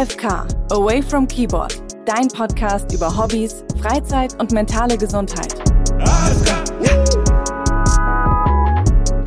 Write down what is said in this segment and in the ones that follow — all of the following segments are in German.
AFK, Away from Keyboard, dein Podcast über Hobbys, Freizeit und mentale Gesundheit.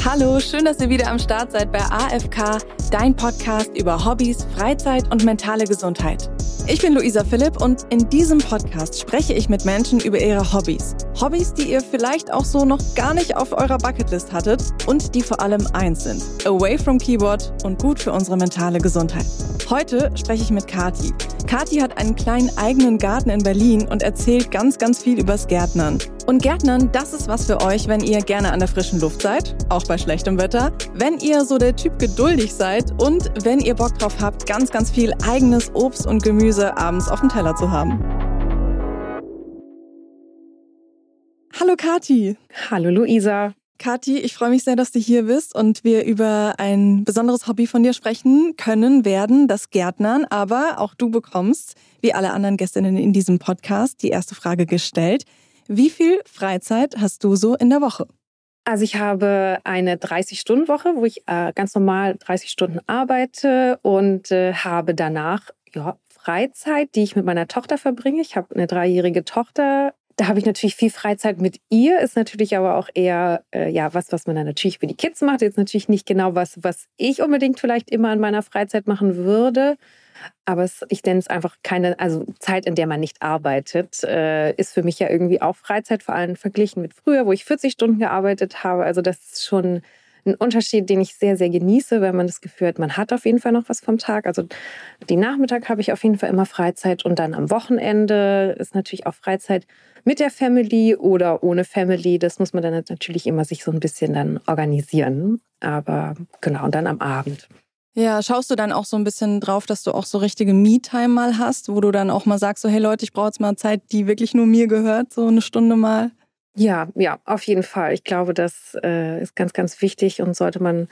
Hallo, schön, dass ihr wieder am Start seid bei AFK, dein Podcast über Hobbys, Freizeit und mentale Gesundheit. Ich bin Luisa Philipp und in diesem Podcast spreche ich mit Menschen über ihre Hobbys. Hobbys, die ihr vielleicht auch so noch gar nicht auf eurer Bucketlist hattet und die vor allem eins sind. Away from Keyboard und gut für unsere mentale Gesundheit. Heute spreche ich mit Kati. Kati hat einen kleinen eigenen Garten in Berlin und erzählt ganz, ganz viel übers Gärtnern. Und Gärtnern, das ist was für euch, wenn ihr gerne an der frischen Luft seid, auch bei schlechtem Wetter, wenn ihr so der Typ geduldig seid und wenn ihr Bock drauf habt, ganz, ganz viel eigenes Obst und Gemüse abends auf dem Teller zu haben. Hallo Kati. Hallo Luisa. Kathi, ich freue mich sehr, dass du hier bist und wir über ein besonderes Hobby von dir sprechen können werden, das Gärtnern. Aber auch du bekommst, wie alle anderen Gästinnen in diesem Podcast, die erste Frage gestellt. Wie viel Freizeit hast du so in der Woche? Also ich habe eine 30-Stunden-Woche, wo ich äh, ganz normal 30 Stunden arbeite und äh, habe danach ja, Freizeit, die ich mit meiner Tochter verbringe. Ich habe eine dreijährige Tochter. Da habe ich natürlich viel Freizeit mit ihr, ist natürlich aber auch eher äh, ja was, was man dann natürlich für die Kids macht. Jetzt natürlich nicht genau was, was ich unbedingt vielleicht immer in meiner Freizeit machen würde. Aber es, ich nenne es einfach keine, also Zeit, in der man nicht arbeitet, äh, ist für mich ja irgendwie auch Freizeit, vor allem verglichen mit früher, wo ich 40 Stunden gearbeitet habe. Also das ist schon ein Unterschied, den ich sehr, sehr genieße, weil man das Gefühl hat, man hat auf jeden Fall noch was vom Tag. Also die Nachmittag habe ich auf jeden Fall immer Freizeit und dann am Wochenende ist natürlich auch Freizeit mit der Family oder ohne Family. Das muss man dann natürlich immer sich so ein bisschen dann organisieren. Aber genau, und dann am Abend. Ja, schaust du dann auch so ein bisschen drauf, dass du auch so richtige Me-Time mal hast, wo du dann auch mal sagst, so hey Leute, ich brauche jetzt mal Zeit, die wirklich nur mir gehört, so eine Stunde mal? Ja, ja, auf jeden Fall. Ich glaube, das äh, ist ganz, ganz wichtig und sollte man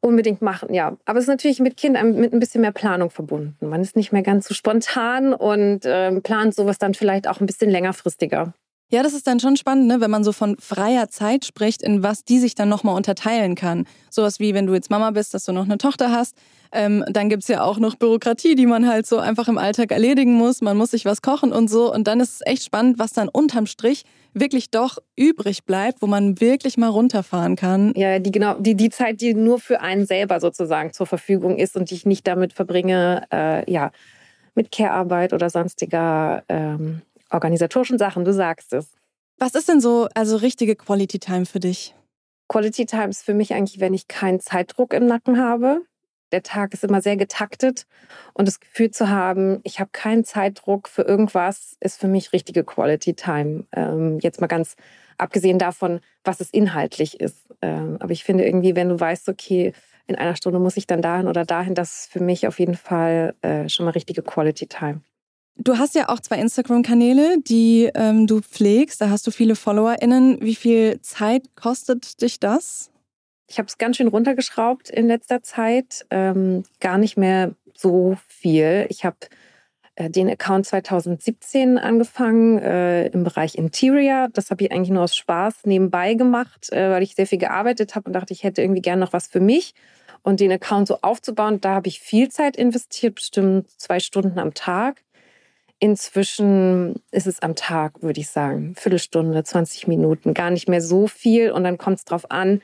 unbedingt machen, ja. Aber es ist natürlich mit Kindern mit ein bisschen mehr Planung verbunden. Man ist nicht mehr ganz so spontan und äh, plant sowas dann vielleicht auch ein bisschen längerfristiger. Ja, das ist dann schon spannend, ne? wenn man so von freier Zeit spricht, in was die sich dann nochmal unterteilen kann. Sowas wie, wenn du jetzt Mama bist, dass du noch eine Tochter hast, ähm, dann gibt's ja auch noch Bürokratie, die man halt so einfach im Alltag erledigen muss. Man muss sich was kochen und so. Und dann ist es echt spannend, was dann unterm Strich wirklich doch übrig bleibt, wo man wirklich mal runterfahren kann. Ja, die genau, die, die Zeit, die nur für einen selber sozusagen zur Verfügung ist und die ich nicht damit verbringe, äh, ja, mit Care-Arbeit oder sonstiger ähm, organisatorischen Sachen, du sagst es. Was ist denn so also richtige Quality Time für dich? Quality Time ist für mich eigentlich, wenn ich keinen Zeitdruck im Nacken habe. Der Tag ist immer sehr getaktet und das Gefühl zu haben, ich habe keinen Zeitdruck für irgendwas, ist für mich richtige Quality Time. Ähm, jetzt mal ganz abgesehen davon, was es inhaltlich ist. Ähm, aber ich finde irgendwie, wenn du weißt, okay, in einer Stunde muss ich dann dahin oder dahin, das ist für mich auf jeden Fall äh, schon mal richtige Quality Time. Du hast ja auch zwei Instagram-Kanäle, die ähm, du pflegst. Da hast du viele FollowerInnen. Wie viel Zeit kostet dich das? Ich habe es ganz schön runtergeschraubt in letzter Zeit. Ähm, gar nicht mehr so viel. Ich habe äh, den Account 2017 angefangen äh, im Bereich Interior. Das habe ich eigentlich nur aus Spaß nebenbei gemacht, äh, weil ich sehr viel gearbeitet habe und dachte, ich hätte irgendwie gerne noch was für mich. Und den Account so aufzubauen, da habe ich viel Zeit investiert, bestimmt zwei Stunden am Tag. Inzwischen ist es am Tag, würde ich sagen, Viertelstunde, 20 Minuten, gar nicht mehr so viel. Und dann kommt es darauf an,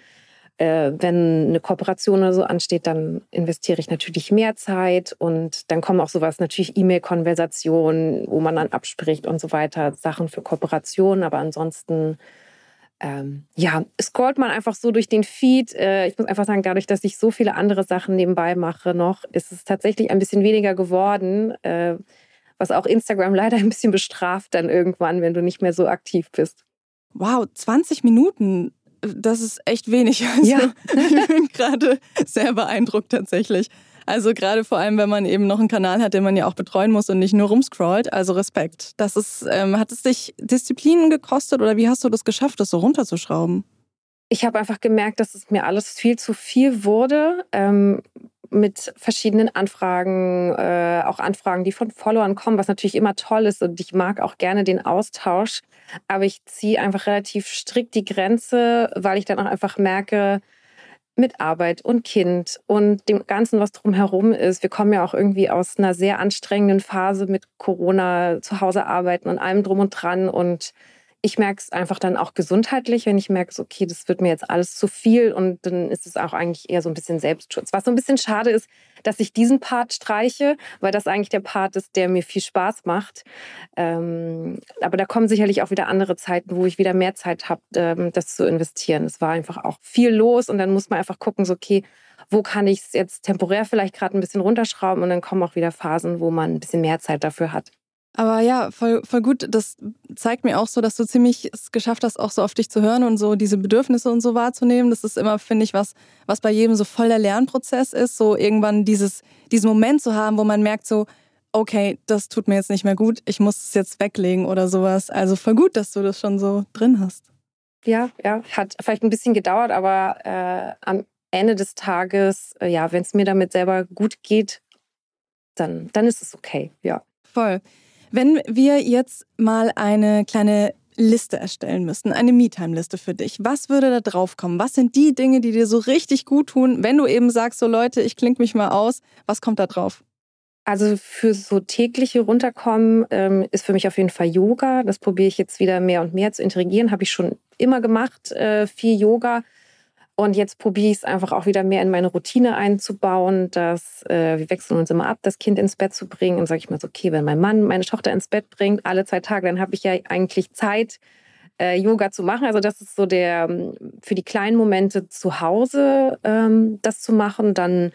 äh, wenn eine Kooperation oder so ansteht, dann investiere ich natürlich mehr Zeit und dann kommen auch sowas, natürlich E-Mail-Konversationen, wo man dann abspricht und so weiter, Sachen für Kooperationen. Aber ansonsten, ähm, ja, scrollt man einfach so durch den Feed. Äh, ich muss einfach sagen, dadurch, dass ich so viele andere Sachen nebenbei mache noch, ist es tatsächlich ein bisschen weniger geworden. Äh, was auch Instagram leider ein bisschen bestraft dann irgendwann, wenn du nicht mehr so aktiv bist. Wow, 20 Minuten, das ist echt wenig. Also, ja. ich bin gerade sehr beeindruckt tatsächlich. Also gerade vor allem, wenn man eben noch einen Kanal hat, den man ja auch betreuen muss und nicht nur rumscrollt. Also Respekt. Das ist, ähm, hat es dich Disziplinen gekostet oder wie hast du das geschafft, das so runterzuschrauben? Ich habe einfach gemerkt, dass es mir alles viel zu viel wurde. Ähm, mit verschiedenen Anfragen, äh, auch Anfragen, die von Followern kommen, was natürlich immer toll ist und ich mag auch gerne den Austausch. Aber ich ziehe einfach relativ strikt die Grenze, weil ich dann auch einfach merke, mit Arbeit und Kind und dem Ganzen, was drumherum ist. Wir kommen ja auch irgendwie aus einer sehr anstrengenden Phase mit Corona, zu Hause arbeiten und allem drum und dran. Und ich merke es einfach dann auch gesundheitlich, wenn ich merke, okay, das wird mir jetzt alles zu viel und dann ist es auch eigentlich eher so ein bisschen Selbstschutz. Was so ein bisschen schade ist, dass ich diesen Part streiche, weil das eigentlich der Part ist, der mir viel Spaß macht. Ähm, aber da kommen sicherlich auch wieder andere Zeiten, wo ich wieder mehr Zeit habe, ähm, das zu investieren. Es war einfach auch viel los und dann muss man einfach gucken, so okay, wo kann ich es jetzt temporär vielleicht gerade ein bisschen runterschrauben und dann kommen auch wieder Phasen, wo man ein bisschen mehr Zeit dafür hat. Aber ja, voll, voll gut. Das zeigt mir auch so, dass du ziemlich es geschafft hast, auch so auf dich zu hören und so diese Bedürfnisse und so wahrzunehmen. Das ist immer, finde ich, was, was bei jedem so voll der Lernprozess ist, so irgendwann dieses, diesen Moment zu haben, wo man merkt so, okay, das tut mir jetzt nicht mehr gut, ich muss es jetzt weglegen oder sowas. Also voll gut, dass du das schon so drin hast. Ja, ja, hat vielleicht ein bisschen gedauert, aber äh, am Ende des Tages, äh, ja, wenn es mir damit selber gut geht, dann, dann ist es okay, ja. Voll. Wenn wir jetzt mal eine kleine Liste erstellen müssten, eine Me-Time-Liste für dich, was würde da drauf kommen? Was sind die Dinge, die dir so richtig gut tun, wenn du eben sagst, so Leute, ich klinge mich mal aus, was kommt da drauf? Also für so tägliche Runterkommen ähm, ist für mich auf jeden Fall Yoga. Das probiere ich jetzt wieder mehr und mehr zu integrieren. Habe ich schon immer gemacht, äh, viel Yoga. Und jetzt probiere ich es einfach auch wieder mehr in meine Routine einzubauen, dass äh, wir wechseln uns immer ab, das Kind ins Bett zu bringen. Und sage ich mal so, okay, wenn mein Mann meine Tochter ins Bett bringt, alle zwei Tage, dann habe ich ja eigentlich Zeit, äh, Yoga zu machen. Also das ist so der ähm, für die kleinen Momente zu Hause ähm, das zu machen, dann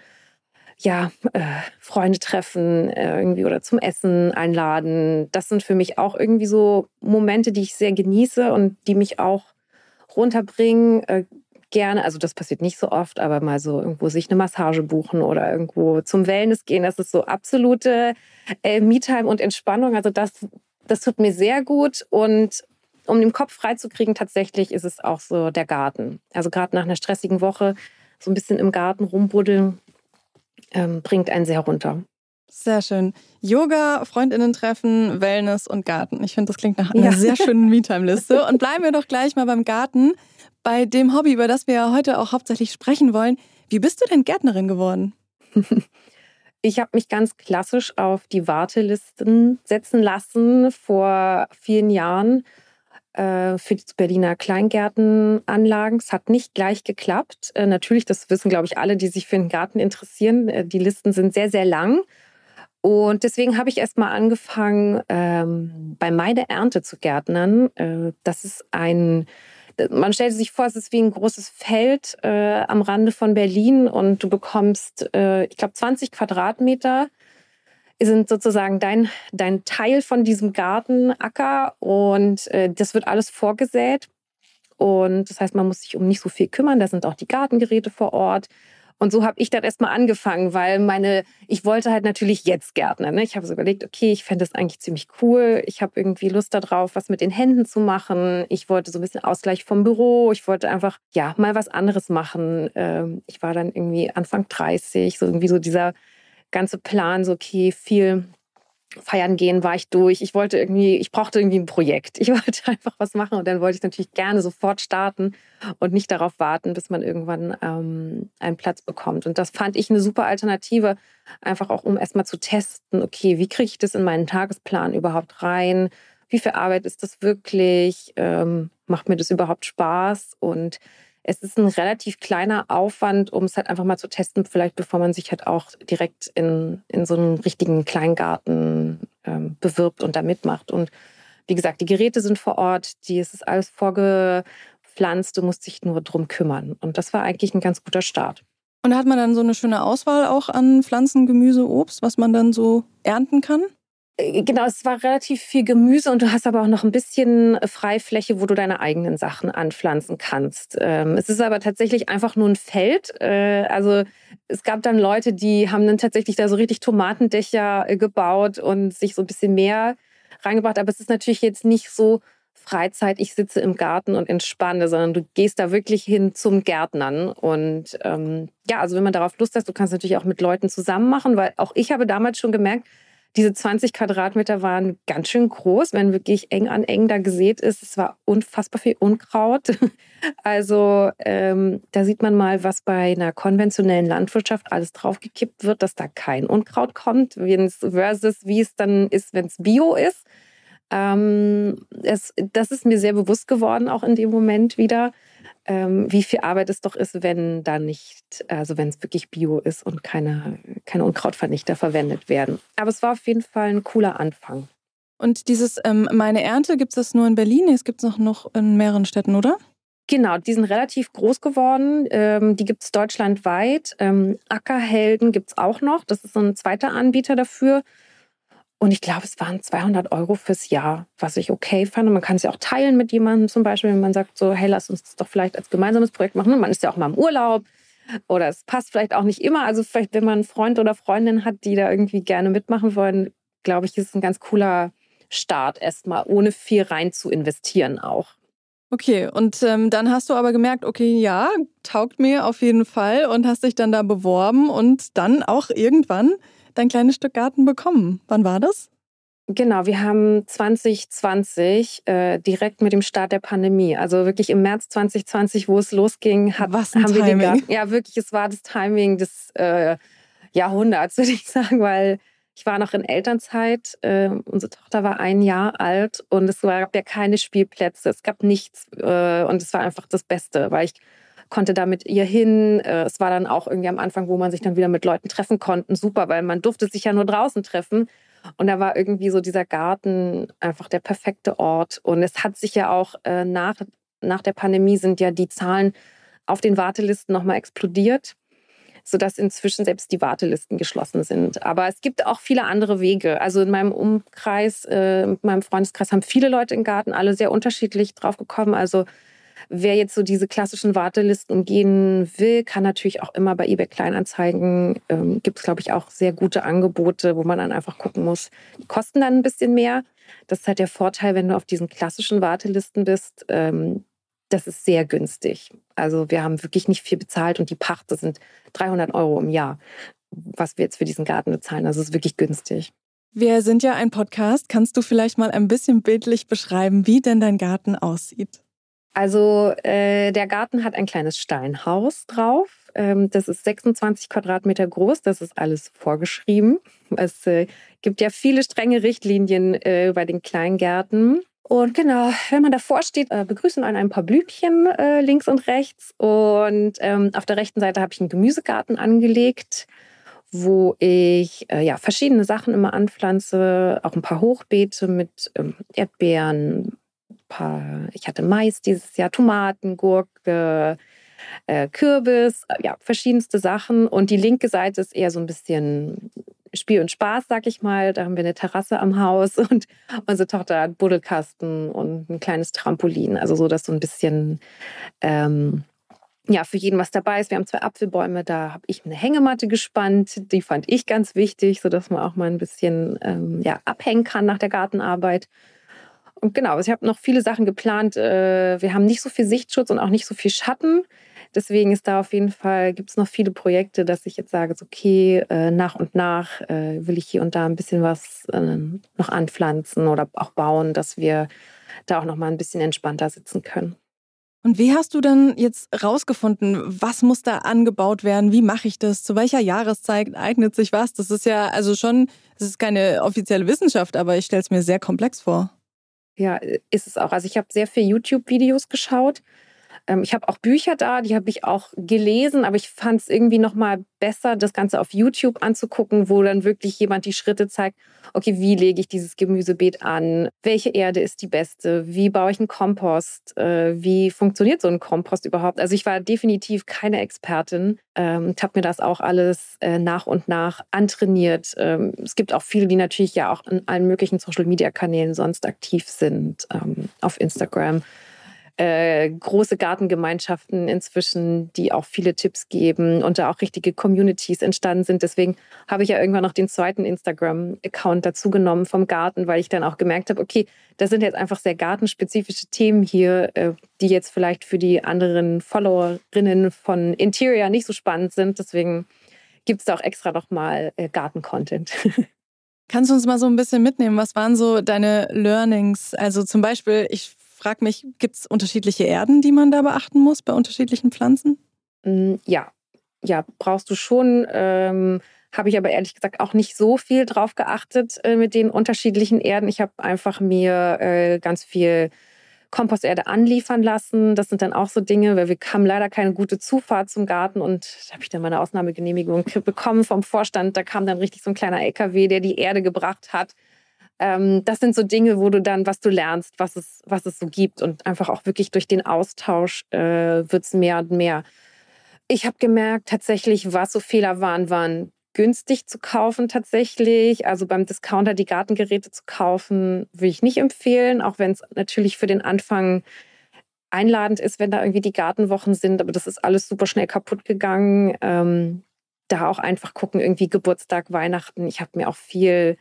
ja, äh, Freunde treffen äh, irgendwie oder zum Essen einladen. Das sind für mich auch irgendwie so Momente, die ich sehr genieße und die mich auch runterbringen. Gerne, also das passiert nicht so oft, aber mal so irgendwo sich eine Massage buchen oder irgendwo zum Wellness gehen, das ist so absolute äh, Me-Time und Entspannung. Also das, das tut mir sehr gut und um den Kopf freizukriegen, tatsächlich ist es auch so der Garten. Also gerade nach einer stressigen Woche so ein bisschen im Garten rumbuddeln, ähm, bringt einen sehr runter. Sehr schön. Yoga, Freundinnen treffen, Wellness und Garten. Ich finde, das klingt nach einer ja. sehr schönen Me-Time-Liste. Und bleiben wir doch gleich mal beim Garten bei dem Hobby, über das wir ja heute auch hauptsächlich sprechen wollen. Wie bist du denn Gärtnerin geworden? Ich habe mich ganz klassisch auf die Wartelisten setzen lassen vor vielen Jahren äh, für die Berliner Kleingärtenanlagen. Es hat nicht gleich geklappt. Äh, natürlich, das wissen, glaube ich, alle, die sich für den Garten interessieren. Äh, die Listen sind sehr, sehr lang. Und deswegen habe ich erst mal angefangen, ähm, bei Meine Ernte zu gärtnern. das ist ein man stellt sich vor, es ist wie ein großes Feld äh, am Rande von Berlin und du bekommst, äh, ich glaube, 20 Quadratmeter sind sozusagen dein, dein Teil von diesem Gartenacker und äh, das wird alles vorgesät. Und das heißt, man muss sich um nicht so viel kümmern. Da sind auch die Gartengeräte vor Ort. Und so habe ich dann erstmal angefangen, weil meine, ich wollte halt natürlich jetzt Gärtner. Ne? Ich habe so überlegt, okay, ich fände das eigentlich ziemlich cool. Ich habe irgendwie Lust darauf, was mit den Händen zu machen. Ich wollte so ein bisschen Ausgleich vom Büro. Ich wollte einfach, ja, mal was anderes machen. Ähm, ich war dann irgendwie Anfang 30, so irgendwie so dieser ganze Plan, so okay, viel feiern gehen war ich durch. Ich wollte irgendwie, ich brauchte irgendwie ein Projekt. Ich wollte einfach was machen und dann wollte ich natürlich gerne sofort starten und nicht darauf warten, bis man irgendwann ähm, einen Platz bekommt. Und das fand ich eine super Alternative, einfach auch um erstmal zu testen, okay, wie kriege ich das in meinen Tagesplan überhaupt rein? Wie viel Arbeit ist das wirklich? Ähm, macht mir das überhaupt Spaß? Und es ist ein relativ kleiner Aufwand, um es halt einfach mal zu testen, vielleicht bevor man sich halt auch direkt in, in so einen richtigen Kleingarten ähm, bewirbt und da mitmacht. Und wie gesagt, die Geräte sind vor Ort, die, es ist alles vorgepflanzt, du musst dich nur drum kümmern. Und das war eigentlich ein ganz guter Start. Und hat man dann so eine schöne Auswahl auch an Pflanzen, Gemüse, Obst, was man dann so ernten kann? Äh, genau, es war relativ viel Gemüse und du hast aber auch noch ein bisschen äh, Freifläche, wo du deine eigenen Sachen anpflanzen kannst. Ähm, es ist aber tatsächlich einfach nur ein Feld. Äh, also es gab dann Leute, die haben dann tatsächlich da so richtig Tomatendächer gebaut und sich so ein bisschen mehr reingebracht. Aber es ist natürlich jetzt nicht so Freizeit, ich sitze im Garten und entspanne, sondern du gehst da wirklich hin zum Gärtnern. Und ähm, ja, also wenn man darauf Lust hat, du kannst natürlich auch mit Leuten zusammen machen, weil auch ich habe damals schon gemerkt, diese 20 Quadratmeter waren ganz schön groß, wenn wirklich eng an eng da gesät ist. Es war unfassbar viel Unkraut. Also ähm, da sieht man mal, was bei einer konventionellen Landwirtschaft alles draufgekippt wird, dass da kein Unkraut kommt, versus wie es dann ist, wenn es Bio ist. Ähm, es, das ist mir sehr bewusst geworden, auch in dem Moment wieder ähm, wie viel Arbeit es doch ist, wenn da nicht, also wenn es wirklich Bio ist und keine, keine Unkrautvernichter verwendet werden. Aber es war auf jeden Fall ein cooler Anfang. Und dieses ähm, Meine Ernte, gibt es das nur in Berlin? Es gibt es noch in mehreren Städten, oder? Genau, die sind relativ groß geworden. Ähm, die gibt es deutschlandweit. Ähm, Ackerhelden gibt es auch noch. Das ist so ein zweiter Anbieter dafür. Und ich glaube, es waren 200 Euro fürs Jahr, was ich okay fand. Und man kann es ja auch teilen mit jemandem zum Beispiel, wenn man sagt so, hey, lass uns das doch vielleicht als gemeinsames Projekt machen. Und man ist ja auch mal im Urlaub oder es passt vielleicht auch nicht immer. Also vielleicht, wenn man einen Freund oder Freundin hat, die da irgendwie gerne mitmachen wollen, glaube ich, ist es ein ganz cooler Start erstmal, ohne viel rein zu investieren auch. Okay, und ähm, dann hast du aber gemerkt, okay, ja, taugt mir auf jeden Fall und hast dich dann da beworben und dann auch irgendwann dein kleines Stück Garten bekommen. Wann war das? Genau, wir haben 2020 äh, direkt mit dem Start der Pandemie, also wirklich im März 2020, wo es losging, hat, Was haben Timing. wir den Garten. Ja, wirklich, es war das Timing des äh, Jahrhunderts, würde ich sagen, weil ich war noch in Elternzeit. Äh, unsere Tochter war ein Jahr alt und es gab ja keine Spielplätze, es gab nichts äh, und es war einfach das Beste, weil ich konnte da mit ihr hin. Äh, es war dann auch irgendwie am Anfang, wo man sich dann wieder mit Leuten treffen konnte. Super, weil man durfte sich ja nur draußen treffen. Und da war irgendwie so dieser Garten einfach der perfekte Ort. Und es hat sich ja auch äh, nach, nach der Pandemie sind ja die Zahlen auf den Wartelisten nochmal explodiert, sodass inzwischen selbst die Wartelisten geschlossen sind. Aber es gibt auch viele andere Wege. Also in meinem Umkreis, äh, in meinem Freundeskreis haben viele Leute im Garten, alle sehr unterschiedlich drauf gekommen. Also Wer jetzt so diese klassischen Wartelisten umgehen will, kann natürlich auch immer bei eBay Kleinanzeigen, ähm, gibt es, glaube ich, auch sehr gute Angebote, wo man dann einfach gucken muss. Die kosten dann ein bisschen mehr. Das ist halt der Vorteil, wenn du auf diesen klassischen Wartelisten bist. Ähm, das ist sehr günstig. Also wir haben wirklich nicht viel bezahlt und die Pachte sind 300 Euro im Jahr, was wir jetzt für diesen Garten bezahlen. Also es ist wirklich günstig. Wir sind ja ein Podcast. Kannst du vielleicht mal ein bisschen bildlich beschreiben, wie denn dein Garten aussieht? Also äh, der Garten hat ein kleines Steinhaus drauf. Ähm, das ist 26 Quadratmeter groß. Das ist alles vorgeschrieben. Es äh, gibt ja viele strenge Richtlinien äh, bei den Kleingärten. Und genau, wenn man davor steht, äh, begrüßen einen ein paar Blümchen äh, links und rechts. Und ähm, auf der rechten Seite habe ich einen Gemüsegarten angelegt, wo ich äh, ja, verschiedene Sachen immer anpflanze. Auch ein paar Hochbeete mit ähm, Erdbeeren, paar, ich hatte Mais dieses Jahr, Tomaten, Gurke, äh, Kürbis, äh, ja, verschiedenste Sachen. Und die linke Seite ist eher so ein bisschen Spiel und Spaß, sag ich mal. Da haben wir eine Terrasse am Haus und unsere Tochter hat Buddelkasten und ein kleines Trampolin. Also so, dass so ein bisschen ähm, ja, für jeden was dabei ist. Wir haben zwei Apfelbäume, da habe ich eine Hängematte gespannt. Die fand ich ganz wichtig, sodass man auch mal ein bisschen ähm, ja, abhängen kann nach der Gartenarbeit. Und genau, also ich habe noch viele Sachen geplant. Äh, wir haben nicht so viel Sichtschutz und auch nicht so viel Schatten. Deswegen ist da auf jeden Fall, gibt es noch viele Projekte, dass ich jetzt sage, okay, äh, nach und nach äh, will ich hier und da ein bisschen was noch anpflanzen oder auch bauen, dass wir da auch noch mal ein bisschen entspannter sitzen können. Und wie hast du dann jetzt rausgefunden, was muss da angebaut werden? Wie mache ich das? Zu welcher Jahreszeit eignet sich was? Das ist ja also schon, das ist keine offizielle Wissenschaft, aber ich stelle es mir sehr komplex vor. Ja, ist es auch. Also ich habe sehr viel YouTube-Videos geschaut ich habe auch Bücher da, die habe ich auch gelesen, aber ich fand es irgendwie noch mal besser, das Ganze auf YouTube anzugucken, wo dann wirklich jemand die Schritte zeigt, okay, wie lege ich dieses Gemüsebeet an? Welche Erde ist die beste? Wie baue ich einen Kompost? Äh, wie funktioniert so ein Kompost überhaupt? Also ich war definitiv keine Expertin ähm, habe mir das auch alles äh, nach und nach antrainiert. Ähm, es gibt auch viele, die natürlich ja auch in allen möglichen Social-Media-Kanälen sonst aktiv sind, auf Instagram äh, große Gartengemeinschaften inzwischen, die auch viele Tipps geben und da auch richtige Communities entstanden sind. Deswegen habe ich ja irgendwann noch den zweiten Instagram-Account dazugenommen vom Garten, weil ich dann auch gemerkt habe, okay, das sind jetzt einfach sehr gartenspezifische Themen hier, äh, die jetzt vielleicht für die anderen Followerinnen von Interior nicht so spannend sind. Deswegen gibt es da auch extra nochmal äh, Garten-Content. Kannst du uns mal so ein bisschen mitnehmen? Was waren so deine Learnings? Also zum Beispiel, ich frage mich, gibt es unterschiedliche Erden, die man da beachten muss bei unterschiedlichen Pflanzen? Mm, ja, ja, brauchst du schon. Ähm, habe ich aber ehrlich gesagt auch nicht so viel drauf geachtet äh, mit den unterschiedlichen Erden. Ich habe einfach mir äh, ganz viel Komposterde anliefern lassen. Das sind dann auch so Dinge, weil wir haben leider keine gute Zufahrt zum Garten und da habe ich dann meine Ausnahmegenehmigung bekommen vom Vorstand. Da kam dann richtig so ein kleiner LKW, der die Erde gebracht hat. Ähm, das sind so Dinge, wo du dann, was du lernst, was es, was es so gibt und einfach auch wirklich durch den Austausch äh, wird es mehr und mehr. Ich habe gemerkt, tatsächlich, was so Fehler waren, waren günstig zu kaufen tatsächlich. Also beim Discounter die Gartengeräte zu kaufen, würde ich nicht empfehlen, auch wenn es natürlich für den Anfang einladend ist, wenn da irgendwie die Gartenwochen sind. Aber das ist alles super schnell kaputt gegangen. Ähm, da auch einfach gucken, irgendwie Geburtstag, Weihnachten. Ich habe mir auch viel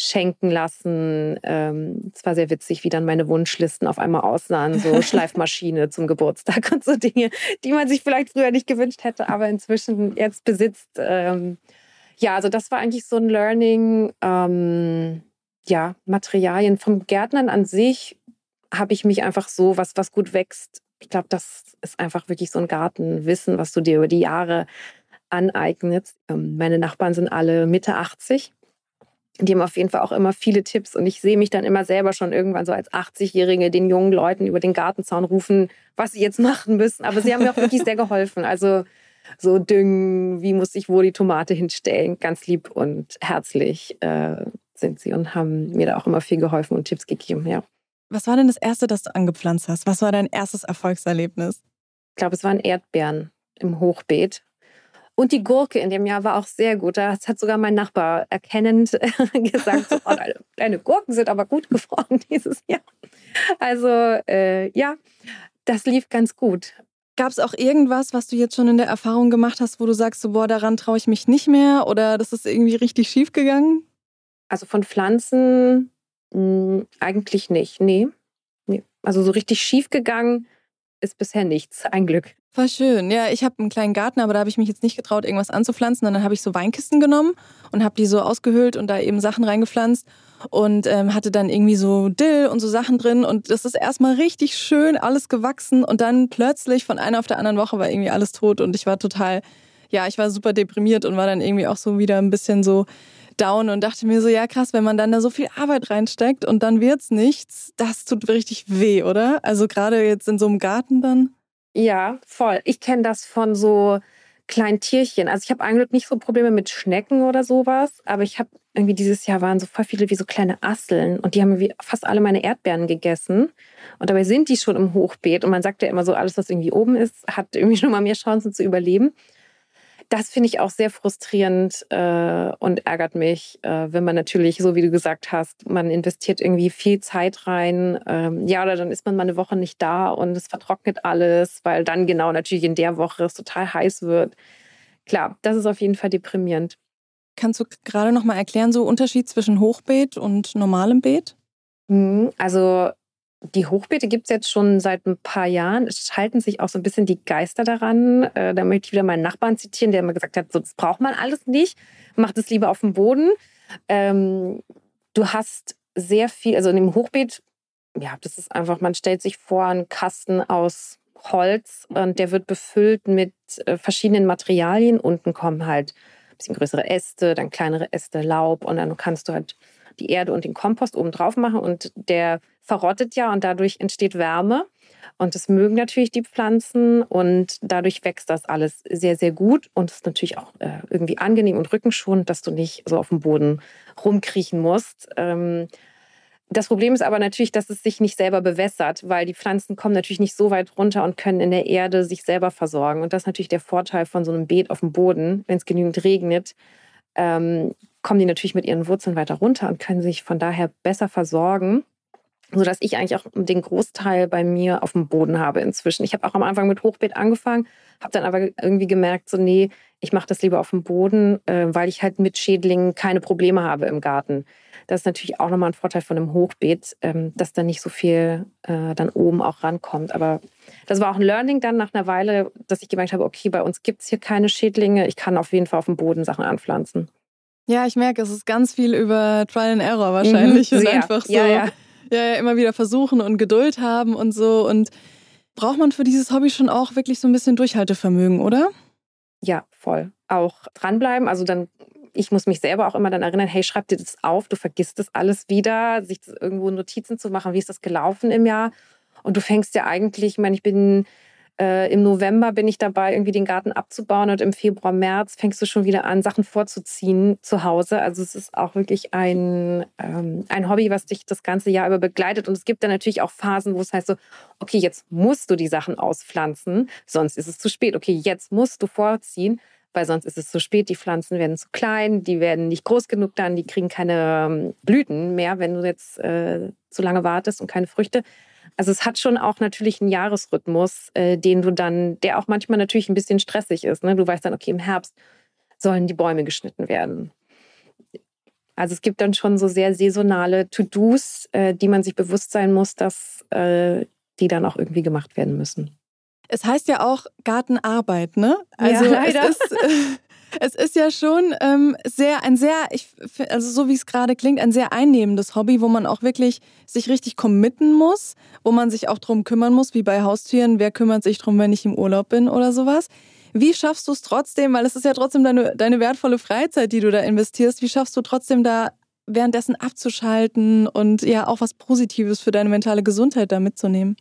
schenken lassen. Ähm, es war sehr witzig, wie dann meine Wunschlisten auf einmal aussahen. So Schleifmaschine zum Geburtstag und so Dinge, die man sich vielleicht früher nicht gewünscht hätte, aber inzwischen jetzt besitzt. Ähm, ja, also das war eigentlich so ein Learning. Ähm, ja, Materialien vom Gärtnern an sich habe ich mich einfach so, was, was gut wächst. Ich glaube, das ist einfach wirklich so ein Gartenwissen, was du dir über die Jahre aneignest. Ähm, meine Nachbarn sind alle Mitte 80. Die haben auf jeden Fall auch immer viele Tipps und ich sehe mich dann immer selber schon irgendwann so als 80-Jährige den jungen Leuten über den Gartenzaun rufen, was sie jetzt machen müssen. Aber sie haben mir auch wirklich sehr geholfen. Also so düngen, wie muss ich wo die Tomate hinstellen. Ganz lieb und herzlich äh, sind sie und haben mir da auch immer viel geholfen und Tipps gegeben, ja. Was war denn das erste, das du angepflanzt hast? Was war dein erstes Erfolgserlebnis? Ich glaube, es waren Erdbeeren im Hochbeet. Und die Gurke in dem Jahr war auch sehr gut. Das hat sogar mein Nachbar erkennend gesagt, so, oh, deine, deine, Gurken sind aber gut geworden dieses Jahr. Also äh, ja, das lief ganz gut. Gab es auch irgendwas, was du jetzt schon in der Erfahrung gemacht hast, wo du sagst, so, boah, daran traue ich mich nicht mehr oder das ist irgendwie richtig schief gegangen? Also von Pflanzen mh, hm, eigentlich nicht. Nee. nee. Also so richtig schief gegangen ist bisher nichts. Ein Glück. Voll schön. Ja, ich habe einen kleinen Garten, aber da habe ich mich jetzt nicht getraut, irgendwas anzupflanzen. Und dann habe ich so Weinkisten genommen und habe die so ausgehöhlt und da eben Sachen reingepflanzt und ähm, hatte dann irgendwie so Dill und so Sachen drin. Und das ist erstmal richtig schön alles gewachsen. Und dann plötzlich von einer auf der anderen Woche war irgendwie alles tot und ich war total, ja, ich war super deprimiert und war dann irgendwie auch so wieder ein bisschen so down und dachte mir so, ja krass, wenn man dann da so viel Arbeit reinsteckt und dann wird's nichts, das tut richtig weh, oder? Also gerade jetzt in so einem Garten dann. Ja, voll. Ich kenne das von so kleinen Tierchen. Also ich habe eigentlich nicht so Probleme mit Schnecken oder sowas, aber ich habe irgendwie dieses Jahr waren so voll viele wie so kleine Asseln und die haben wie fast alle meine Erdbeeren gegessen. Und dabei sind die schon im Hochbeet und man sagt ja immer so, alles, was irgendwie oben ist, hat irgendwie schon mal mehr Chancen zu überleben das finde ich auch sehr frustrierend äh, und ärgert mich, äh, wenn man natürlich, so wie du gesagt hast, man investiert irgendwie viel Zeit rein. Ähm, ja, oder dann ist man mal eine Woche nicht da und es vertrocknet alles, weil dann genau natürlich in der Woche es total heiß wird. Klar, das ist auf jeden Fall deprimierend. Kannst du gerade noch mal erklären, so Unterschied zwischen Hochbeet und normalem Beet? Mhm, also die Hochbeete gibt es jetzt schon seit ein paar Jahren. Es halten sich auch so ein bisschen die Geister daran. Äh, da möchte ich wieder meinen Nachbarn zitieren, der immer gesagt hat, so, das braucht man alles nicht. Macht es lieber auf dem Boden. Ähm, du hast sehr viel, also in dem Hochbeet, ja, das ist einfach, man stellt sich vor, einen Kasten aus Holz und der wird befüllt mit äh, verschiedenen Materialien. Unten kommen halt ein bisschen größere Äste, dann kleinere Äste, Laub und dann kannst du halt die Erde und den Kompost oben drauf machen und der verrottet ja und dadurch entsteht Wärme. Und das mögen natürlich die Pflanzen und dadurch wächst das alles sehr, sehr gut und ist natürlich auch äh, irgendwie angenehm und rückenschonend, dass du nicht so auf dem Boden rumkriechen musst. Ähm, das Problem ist aber natürlich, dass es sich nicht selber bewässert, weil die Pflanzen kommen natürlich nicht so weit runter und können in der Erde sich selber versorgen. Und das ist natürlich der Vorteil von so einem Beet auf dem Boden, wenn es genügend regnet. Ähm, kommen die natürlich mit ihren Wurzeln weiter runter und können sich von daher besser versorgen sodass ich eigentlich auch den Großteil bei mir auf dem Boden habe inzwischen. Ich habe auch am Anfang mit Hochbeet angefangen, habe dann aber irgendwie gemerkt, so nee, ich mache das lieber auf dem Boden, äh, weil ich halt mit Schädlingen keine Probleme habe im Garten. Das ist natürlich auch nochmal ein Vorteil von einem Hochbeet, ähm, dass da nicht so viel äh, dann oben auch rankommt. Aber das war auch ein Learning dann nach einer Weile, dass ich gemerkt habe, okay, bei uns gibt es hier keine Schädlinge. Ich kann auf jeden Fall auf dem Boden Sachen anpflanzen. Ja, ich merke, es ist ganz viel über Trial and Error wahrscheinlich mhm, und einfach so ja, ja. Ja, ja, immer wieder versuchen und Geduld haben und so. Und braucht man für dieses Hobby schon auch wirklich so ein bisschen Durchhaltevermögen, oder? Ja, voll. Auch dranbleiben. Also dann, ich muss mich selber auch immer dann erinnern, hey, schreib dir das auf, du vergisst das alles wieder, sich irgendwo Notizen zu machen, wie ist das gelaufen im Jahr. Und du fängst ja eigentlich, ich meine, ich bin äh, Im November bin ich dabei, irgendwie den Garten abzubauen und im Februar, März fängst du schon wieder an, Sachen vorzuziehen zu Hause. Also es ist auch wirklich ein, ähm, ein Hobby, was dich das ganze Jahr über begleitet. Und es gibt dann natürlich auch Phasen, wo es heißt so, okay, jetzt musst du die Sachen auspflanzen, sonst ist es zu spät. Okay, jetzt musst du vorziehen, weil sonst ist es zu spät. Die Pflanzen werden zu klein, die werden nicht groß genug dann, die kriegen keine ähm, Blüten mehr, wenn du jetzt äh, zu lange wartest und keine Früchte. Also es hat schon auch natürlich einen Jahresrhythmus, äh, den du dann, der auch manchmal natürlich ein bisschen stressig ist. Ne? Du weißt dann, okay, im Herbst sollen die Bäume geschnitten werden. Also es gibt dann schon so sehr saisonale To-Dos, äh, die man sich bewusst sein muss, dass äh, die dann auch irgendwie gemacht werden müssen. Es heißt ja auch Gartenarbeit, ne? Also ja, leider. Es ist, es ist ja schon ähm, sehr, ein sehr, ich, also so wie es gerade klingt, ein sehr einnehmendes Hobby, wo man auch wirklich sich richtig committen muss, wo man sich auch drum kümmern muss, wie bei Haustieren. Wer kümmert sich drum, wenn ich im Urlaub bin oder sowas? Wie schaffst du es trotzdem, weil es ist ja trotzdem deine, deine wertvolle Freizeit, die du da investierst, wie schaffst du trotzdem da währenddessen abzuschalten und ja auch was Positives für deine mentale Gesundheit da mitzunehmen?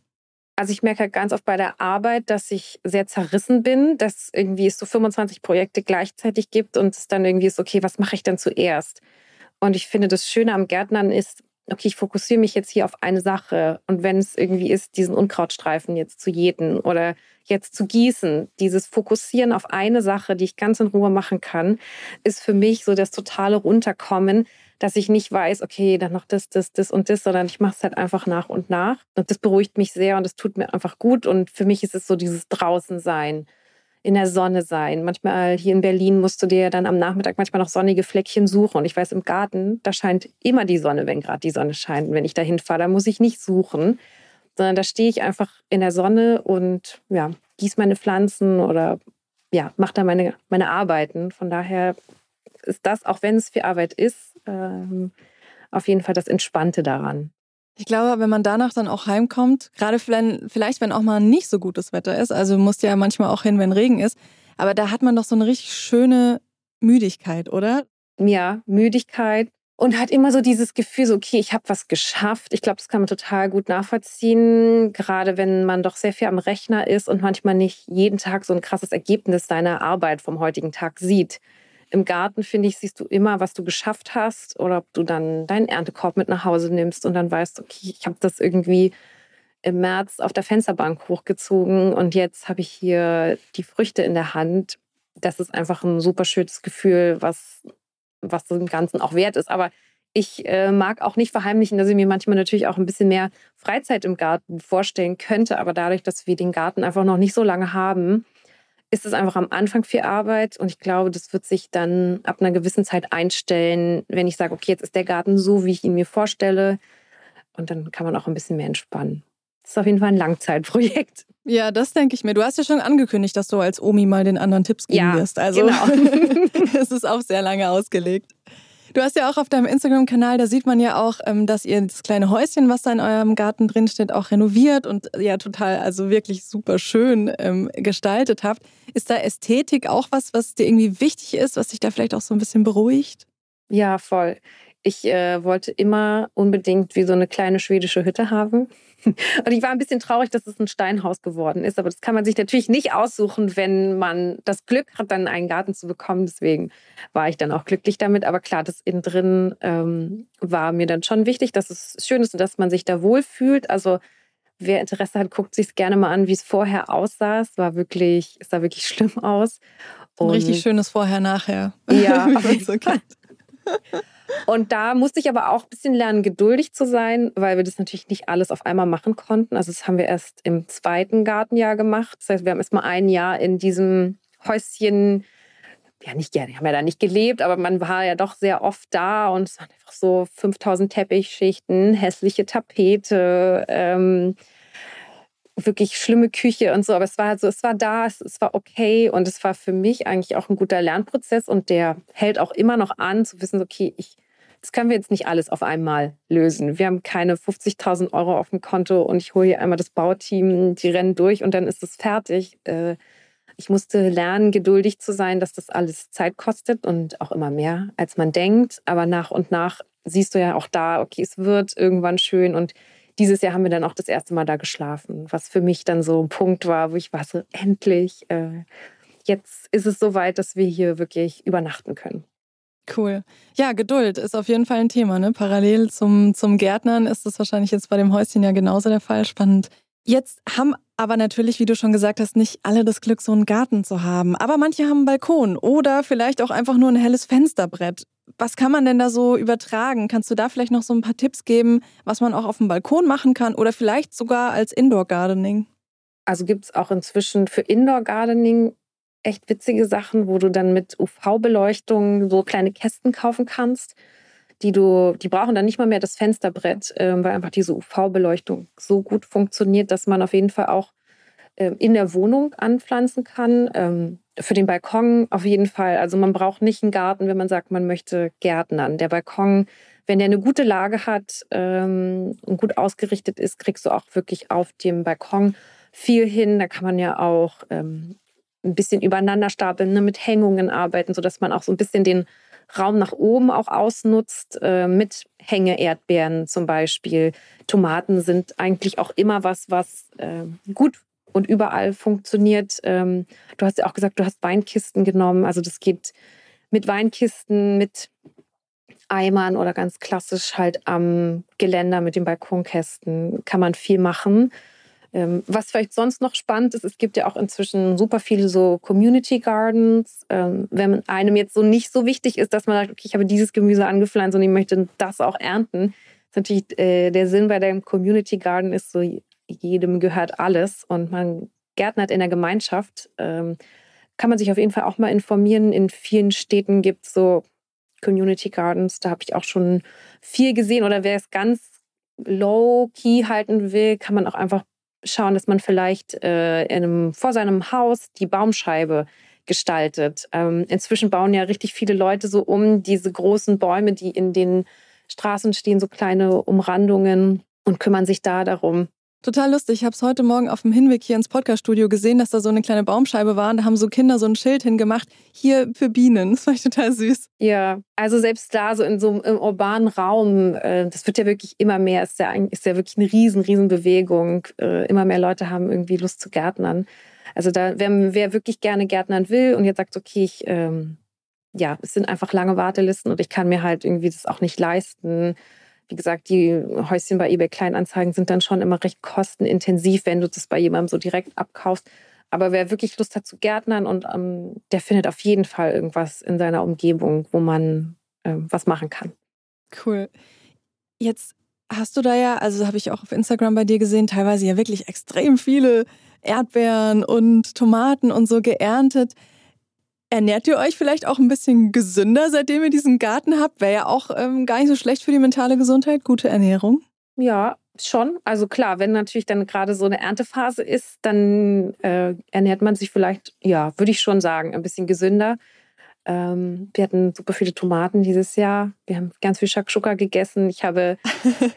Also ich merke halt ganz oft bei der Arbeit, dass ich sehr zerrissen bin, dass irgendwie es so 25 Projekte gleichzeitig gibt und es dann irgendwie ist, okay, was mache ich denn zuerst? Und ich finde, das Schöne am Gärtnern ist, okay, ich fokussiere mich jetzt hier auf eine Sache. Und wenn es irgendwie ist, diesen Unkrautstreifen jetzt zu jäten oder jetzt zu gießen, dieses Fokussieren auf eine Sache, die ich ganz in Ruhe machen kann, ist für mich so das totale Runterkommen, dass ich nicht weiß, okay, dann noch das, das, das und das, sondern ich mache es halt einfach nach und nach. Und das beruhigt mich sehr und es tut mir einfach gut. Und für mich ist es so dieses Draußensein, in der Sonne sein. Manchmal hier in Berlin musst du dir dann am Nachmittag manchmal noch sonnige Fleckchen suchen. Und ich weiß, im Garten, da scheint immer die Sonne, wenn gerade die Sonne scheint. Und wenn ich da hinfahre, da muss ich nicht suchen, sondern da stehe ich einfach in der Sonne und ja, gieße meine Pflanzen oder ja, mache da meine, meine Arbeiten. Von daher ist das, auch wenn es viel Arbeit ist, ähm, auf jeden Fall das Entspannte daran. Ich glaube, wenn man danach dann auch heimkommt, gerade vielleicht, wenn auch mal nicht so gutes Wetter ist, also musst ja manchmal auch hin, wenn Regen ist, aber da hat man doch so eine richtig schöne Müdigkeit, oder? Ja, Müdigkeit und hat immer so dieses Gefühl, so, okay, ich habe was geschafft. Ich glaube, das kann man total gut nachvollziehen, gerade wenn man doch sehr viel am Rechner ist und manchmal nicht jeden Tag so ein krasses Ergebnis seiner Arbeit vom heutigen Tag sieht. Im Garten, finde ich, siehst du immer, was du geschafft hast oder ob du dann deinen Erntekorb mit nach Hause nimmst und dann weißt, okay, ich habe das irgendwie im März auf der Fensterbank hochgezogen und jetzt habe ich hier die Früchte in der Hand. Das ist einfach ein super schönes Gefühl, was, was dem Ganzen auch wert ist. Aber ich äh, mag auch nicht verheimlichen, dass ich mir manchmal natürlich auch ein bisschen mehr Freizeit im Garten vorstellen könnte. Aber dadurch, dass wir den Garten einfach noch nicht so lange haben, ist es einfach am Anfang viel Arbeit und ich glaube, das wird sich dann ab einer gewissen Zeit einstellen, wenn ich sage, okay, jetzt ist der Garten so, wie ich ihn mir vorstelle und dann kann man auch ein bisschen mehr entspannen. Das ist auf jeden Fall ein Langzeitprojekt. Ja, das denke ich mir. Du hast ja schon angekündigt, dass du als Omi mal den anderen Tipps geben ja, wirst. Also genau. es ist auch sehr lange ausgelegt. Du hast ja auch auf deinem Instagram-Kanal, da sieht man ja auch, ähm, dass ihr das kleine Häuschen, was da in eurem Garten drin steht, auch renoviert und ja total, also wirklich super schön ähm, gestaltet habt. Ist da Ästhetik auch was, was dir irgendwie wichtig ist, was dich da vielleicht auch so ein bisschen beruhigt? Ja, voll. Ich äh, wollte immer unbedingt wie so eine kleine schwedische Hütte haben. Und ich war ein bisschen traurig, dass es ein Steinhaus geworden ist. Aber das kann man sich natürlich nicht aussuchen, wenn man das Glück hat, dann einen Garten zu bekommen. Deswegen war ich dann auch glücklich damit. Aber klar, das innen drin ähm, war mir dann schon wichtig, dass es schön ist und dass man sich da wohlfühlt. Also wer Interesse hat, guckt sich gerne mal an, wie es vorher aussah. Es war wirklich, es sah wirklich schlimm aus. Und Ein richtig schönes Vorher-Nachher. Ja, auf jeden Fall. Und da musste ich aber auch ein bisschen lernen, geduldig zu sein, weil wir das natürlich nicht alles auf einmal machen konnten. Also das haben wir erst im zweiten Gartenjahr gemacht. Das heißt, wir haben erst mal ein Jahr in diesem Häuschen, ja nicht gerne, haben ja da nicht gelebt, aber man war ja doch sehr oft da und es waren einfach so 5000 Teppichschichten, hässliche Tapete, ähm, wirklich schlimme Küche und so, aber es war halt so, es war da, es, es, war okay und es war für mich eigentlich auch ein guter Lernprozess und der hält auch immer noch an, zu wissen, okay, ich, das können wir jetzt nicht alles auf einmal lösen. Wir haben keine 50.000 Euro auf dem Konto und ich hole hier einmal das Bauteam, die rennen durch und dann ist es fertig. Äh, ich musste lernen, geduldig zu sein, dass das alles Zeit kostet und auch immer mehr, als man denkt. Aber nach und nach siehst du ja auch da, okay, es wird irgendwann schön und dieses Jahr haben wir dann auch das erste Mal da geschlafen, was für mich dann so ein Punkt war, wo ich war so, endlich, äh, jetzt ist es soweit, dass wir hier wirklich übernachten können. Cool. Ja, Geduld ist auf jeden Fall ein Thema. Ne? Parallel zum, zum Gärtnern ist das wahrscheinlich jetzt bei dem Häuschen ja genauso der Fall. Spannend. Jetzt haben aber natürlich, wie du schon gesagt hast, nicht alle das Glück, so einen Garten zu haben. Aber manche haben einen Balkon oder vielleicht auch einfach nur ein helles Fensterbrett. Was kann man denn da so übertragen? Kannst du da vielleicht noch so ein paar Tipps geben, was man auch auf dem Balkon machen kann oder vielleicht sogar als Indoor Gardening? Also gibt es auch inzwischen für Indoor Gardening echt witzige Sachen, wo du dann mit UV-Beleuchtung so kleine Kästen kaufen kannst die du, die brauchen dann nicht mal mehr das Fensterbrett, äh, weil einfach diese UV-Beleuchtung so gut funktioniert, dass man auf jeden Fall auch in der Wohnung anpflanzen kann. Ähm, für den Balkon auf jeden Fall. Also man braucht nicht einen Garten, wenn man sagt, man möchte Gärtnern. Der Balkon, wenn der eine gute Lage hat ähm, und gut ausgerichtet ist, kriegst du auch wirklich auf dem Balkon viel hin. Da kann man ja auch ähm, ein bisschen übereinander stapeln, ne, mit Hängungen arbeiten, sodass man auch so ein bisschen den Raum nach oben auch ausnutzt, äh, mit Hänge-Erdbeeren zum Beispiel. Tomaten sind eigentlich auch immer was, was äh, gut und überall funktioniert. Ähm, du hast ja auch gesagt, du hast Weinkisten genommen. Also das geht mit Weinkisten, mit Eimern oder ganz klassisch halt am Geländer mit den Balkonkästen kann man viel machen. Ähm, was vielleicht sonst noch spannend ist, es gibt ja auch inzwischen super viele so Community Gardens. Ähm, wenn einem jetzt so nicht so wichtig ist, dass man sagt, okay, ich habe dieses Gemüse angepflanzt und ich möchte das auch ernten. Ist natürlich äh, der Sinn bei dem Community Garden ist so, jedem gehört alles und man gärtnert in der Gemeinschaft. Ähm, kann man sich auf jeden Fall auch mal informieren. In vielen Städten gibt es so Community Gardens. Da habe ich auch schon viel gesehen. Oder wer es ganz low-key halten will, kann man auch einfach schauen, dass man vielleicht äh, einem, vor seinem Haus die Baumscheibe gestaltet. Ähm, inzwischen bauen ja richtig viele Leute so um diese großen Bäume, die in den Straßen stehen, so kleine Umrandungen und kümmern sich da darum, Total lustig. Ich habe es heute Morgen auf dem Hinweg hier ins Podcaststudio gesehen, dass da so eine kleine Baumscheibe war und da haben so Kinder so ein Schild hingemacht, hier für Bienen. Das fand ich total süß. Ja, also selbst da so in so einem urbanen Raum, äh, das wird ja wirklich immer mehr, ist ja, ist ja wirklich eine riesen, riesen Bewegung. Äh, immer mehr Leute haben irgendwie Lust zu Gärtnern. Also da, wer, wer wirklich gerne Gärtnern will und jetzt sagt, okay, ich, ähm, ja, es sind einfach lange Wartelisten und ich kann mir halt irgendwie das auch nicht leisten, wie gesagt, die Häuschen bei eBay Kleinanzeigen sind dann schon immer recht kostenintensiv, wenn du das bei jemandem so direkt abkaufst. Aber wer wirklich Lust hat zu Gärtnern und ähm, der findet auf jeden Fall irgendwas in seiner Umgebung, wo man äh, was machen kann. Cool. Jetzt hast du da ja, also habe ich auch auf Instagram bei dir gesehen, teilweise ja wirklich extrem viele Erdbeeren und Tomaten und so geerntet. Ernährt ihr euch vielleicht auch ein bisschen gesünder, seitdem ihr diesen Garten habt? Wäre ja auch ähm, gar nicht so schlecht für die mentale Gesundheit, gute Ernährung. Ja, schon. Also klar, wenn natürlich dann gerade so eine Erntephase ist, dann äh, ernährt man sich vielleicht, ja, würde ich schon sagen, ein bisschen gesünder. Ähm, wir hatten super viele Tomaten dieses Jahr. Wir haben ganz viel Shakshuka gegessen. Ich habe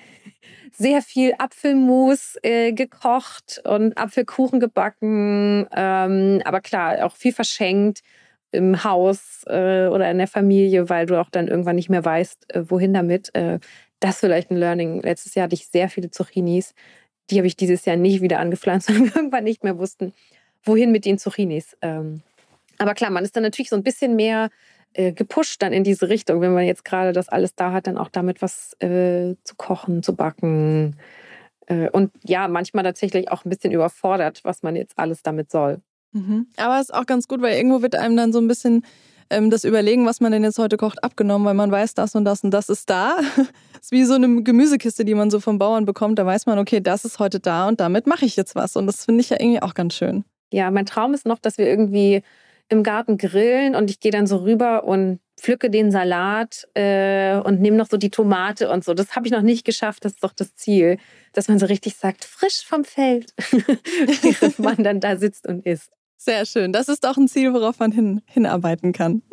sehr viel Apfelmus äh, gekocht und Apfelkuchen gebacken. Ähm, aber klar, auch viel verschenkt im Haus äh, oder in der Familie, weil du auch dann irgendwann nicht mehr weißt, äh, wohin damit. Äh, das ist vielleicht ein Learning. Letztes Jahr hatte ich sehr viele Zucchinis. Die habe ich dieses Jahr nicht wieder angepflanzt, weil wir irgendwann nicht mehr wussten, wohin mit den Zucchinis. Ähm, aber klar, man ist dann natürlich so ein bisschen mehr äh, gepusht dann in diese Richtung, wenn man jetzt gerade das alles da hat, dann auch damit was äh, zu kochen, zu backen. Äh, und ja, manchmal tatsächlich auch ein bisschen überfordert, was man jetzt alles damit soll. Mhm. Aber es ist auch ganz gut, weil irgendwo wird einem dann so ein bisschen ähm, das Überlegen, was man denn jetzt heute kocht, abgenommen, weil man weiß, das und das und das ist da. das ist wie so eine Gemüsekiste, die man so vom Bauern bekommt. Da weiß man, okay, das ist heute da und damit mache ich jetzt was. Und das finde ich ja irgendwie auch ganz schön. Ja, mein Traum ist noch, dass wir irgendwie im Garten grillen und ich gehe dann so rüber und pflücke den Salat äh, und nehme noch so die Tomate und so. Das habe ich noch nicht geschafft, das ist doch das Ziel, dass man so richtig sagt, frisch vom Feld, während man dann da sitzt und isst. Sehr schön. Das ist auch ein Ziel, worauf man hin, hinarbeiten kann.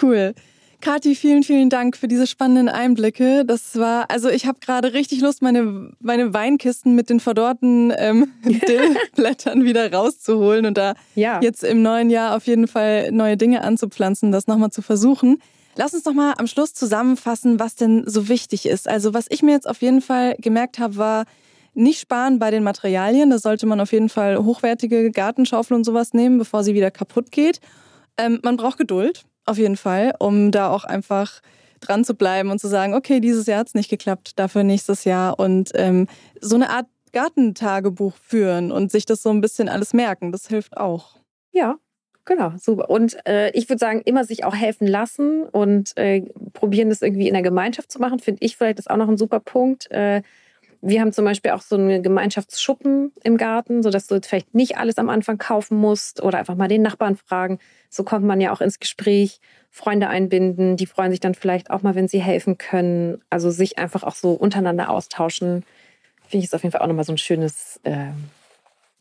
Cool. Kathi, vielen, vielen Dank für diese spannenden Einblicke. Das war, also ich habe gerade richtig Lust, meine, meine Weinkisten mit den verdorrten ähm, Dillblättern wieder rauszuholen und da ja. jetzt im neuen Jahr auf jeden Fall neue Dinge anzupflanzen, das nochmal zu versuchen. Lass uns nochmal am Schluss zusammenfassen, was denn so wichtig ist. Also was ich mir jetzt auf jeden Fall gemerkt habe, war, nicht sparen bei den Materialien. Da sollte man auf jeden Fall hochwertige Gartenschaufel und sowas nehmen, bevor sie wieder kaputt geht. Ähm, man braucht Geduld auf jeden Fall, um da auch einfach dran zu bleiben und zu sagen, okay, dieses Jahr hat es nicht geklappt, dafür nächstes Jahr. Und ähm, so eine Art Gartentagebuch führen und sich das so ein bisschen alles merken, das hilft auch. Ja, Genau, super. Und äh, ich würde sagen, immer sich auch helfen lassen und äh, probieren, das irgendwie in der Gemeinschaft zu machen, finde ich vielleicht ist auch noch ein super Punkt. Äh, wir haben zum Beispiel auch so eine Gemeinschaftsschuppen im Garten, sodass du jetzt vielleicht nicht alles am Anfang kaufen musst oder einfach mal den Nachbarn fragen. So kommt man ja auch ins Gespräch, Freunde einbinden, die freuen sich dann vielleicht auch mal, wenn sie helfen können. Also sich einfach auch so untereinander austauschen. Finde ich ist auf jeden Fall auch nochmal so ein schönes, äh,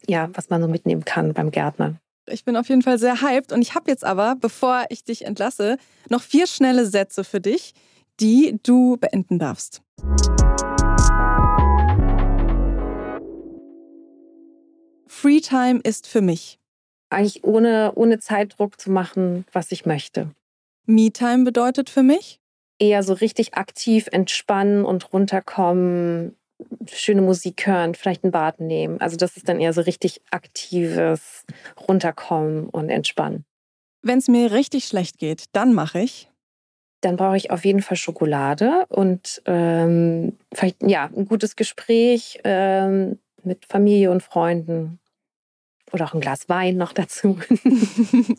ja, was man so mitnehmen kann beim Gärtnern. Ich bin auf jeden Fall sehr hyped und ich habe jetzt aber, bevor ich dich entlasse, noch vier schnelle Sätze für dich, die du beenden darfst. Freetime ist für mich? Eigentlich ohne, ohne Zeitdruck zu machen, was ich möchte. Me-Time bedeutet für mich? Eher so richtig aktiv entspannen und runterkommen, schöne Musik hören, vielleicht ein Bad nehmen. Also das ist dann eher so richtig aktives Runterkommen und Entspannen. Wenn es mir richtig schlecht geht, dann mache ich. Dann brauche ich auf jeden Fall Schokolade und ähm, vielleicht ja ein gutes Gespräch ähm, mit Familie und Freunden. Oder auch ein Glas Wein noch dazu.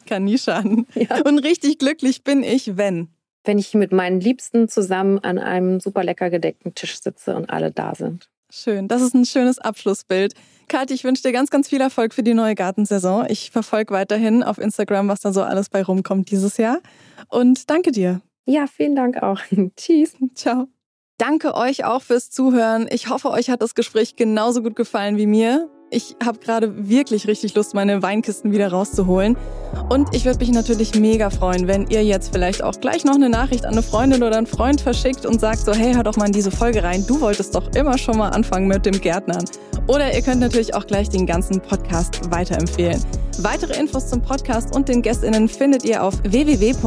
Kann nie schaden. Ja. Und richtig glücklich bin ich, wenn. Wenn ich mit meinen Liebsten zusammen an einem super lecker gedeckten Tisch sitze und alle da sind. Schön, das ist ein schönes Abschlussbild. Kathi, ich wünsche dir ganz, ganz viel Erfolg für die neue Gartensaison. Ich verfolge weiterhin auf Instagram, was da so alles bei rumkommt dieses Jahr. Und danke dir. Ja, vielen Dank auch. Tschüss. Ciao. Danke euch auch fürs Zuhören. Ich hoffe, euch hat das Gespräch genauso gut gefallen wie mir. Ich habe gerade wirklich richtig Lust, meine Weinkisten wieder rauszuholen. Und ich würde mich natürlich mega freuen, wenn ihr jetzt vielleicht auch gleich noch eine Nachricht an eine Freundin oder einen Freund verschickt und sagt so, hey, hör doch mal in diese Folge rein. Du wolltest doch immer schon mal anfangen mit dem Gärtnern. Oder ihr könnt natürlich auch gleich den ganzen Podcast weiterempfehlen. Weitere Infos zum Podcast und den GästInnen findet ihr auf www.aok.de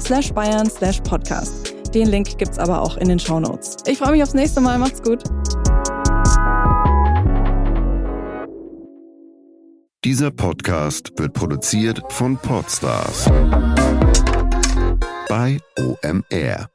slash bayern slash podcast. Den Link gibt's aber auch in den Show Notes. Ich freue mich aufs nächste Mal. Macht's gut. Dieser Podcast wird produziert von Podstars bei OMR.